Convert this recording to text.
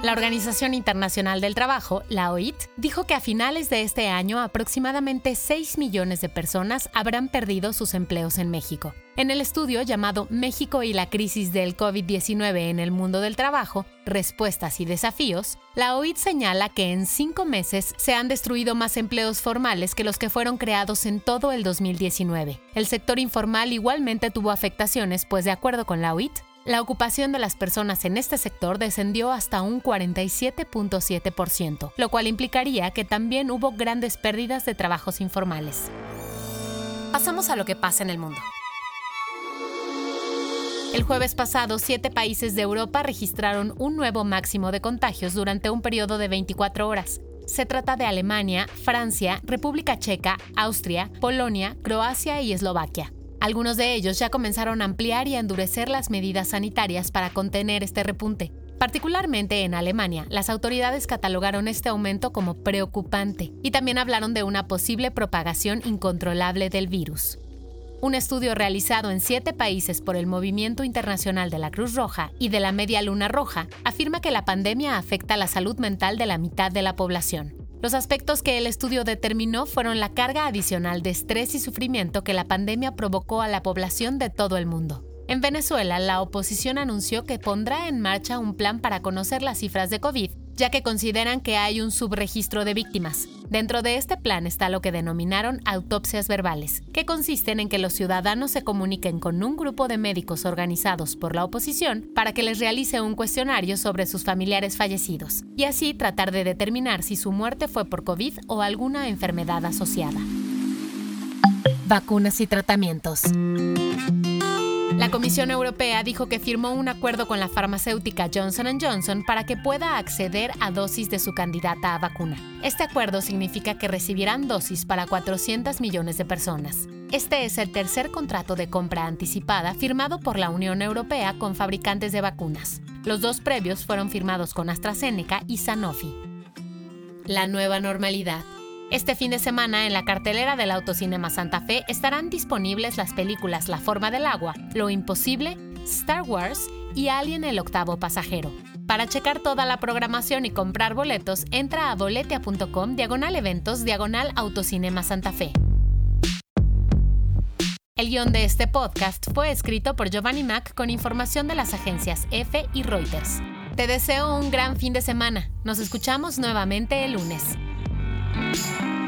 La Organización Internacional del Trabajo, la OIT, dijo que a finales de este año aproximadamente 6 millones de personas habrán perdido sus empleos en México. En el estudio llamado México y la crisis del COVID-19 en el mundo del trabajo, respuestas y desafíos, la OIT señala que en cinco meses se han destruido más empleos formales que los que fueron creados en todo el 2019. El sector informal igualmente tuvo afectaciones, pues de acuerdo con la OIT, la ocupación de las personas en este sector descendió hasta un 47.7%, lo cual implicaría que también hubo grandes pérdidas de trabajos informales. Pasamos a lo que pasa en el mundo. El jueves pasado, siete países de Europa registraron un nuevo máximo de contagios durante un periodo de 24 horas. Se trata de Alemania, Francia, República Checa, Austria, Polonia, Croacia y Eslovaquia. Algunos de ellos ya comenzaron a ampliar y a endurecer las medidas sanitarias para contener este repunte. Particularmente en Alemania, las autoridades catalogaron este aumento como preocupante y también hablaron de una posible propagación incontrolable del virus. Un estudio realizado en siete países por el Movimiento Internacional de la Cruz Roja y de la Media Luna Roja afirma que la pandemia afecta la salud mental de la mitad de la población. Los aspectos que el estudio determinó fueron la carga adicional de estrés y sufrimiento que la pandemia provocó a la población de todo el mundo. En Venezuela, la oposición anunció que pondrá en marcha un plan para conocer las cifras de COVID ya que consideran que hay un subregistro de víctimas. Dentro de este plan está lo que denominaron autopsias verbales, que consisten en que los ciudadanos se comuniquen con un grupo de médicos organizados por la oposición para que les realice un cuestionario sobre sus familiares fallecidos, y así tratar de determinar si su muerte fue por COVID o alguna enfermedad asociada. Vacunas y tratamientos. La Comisión Europea dijo que firmó un acuerdo con la farmacéutica Johnson Johnson para que pueda acceder a dosis de su candidata a vacuna. Este acuerdo significa que recibirán dosis para 400 millones de personas. Este es el tercer contrato de compra anticipada firmado por la Unión Europea con fabricantes de vacunas. Los dos previos fueron firmados con AstraZeneca y Sanofi. La nueva normalidad. Este fin de semana en la cartelera del Autocinema Santa Fe estarán disponibles las películas La forma del agua, Lo imposible, Star Wars y Alien el octavo pasajero. Para checar toda la programación y comprar boletos, entra a boletia.com diagonal eventos diagonal Autocinema Santa Fe. El guion de este podcast fue escrito por Giovanni Mac con información de las agencias F y Reuters. Te deseo un gran fin de semana. Nos escuchamos nuevamente el lunes. Bye.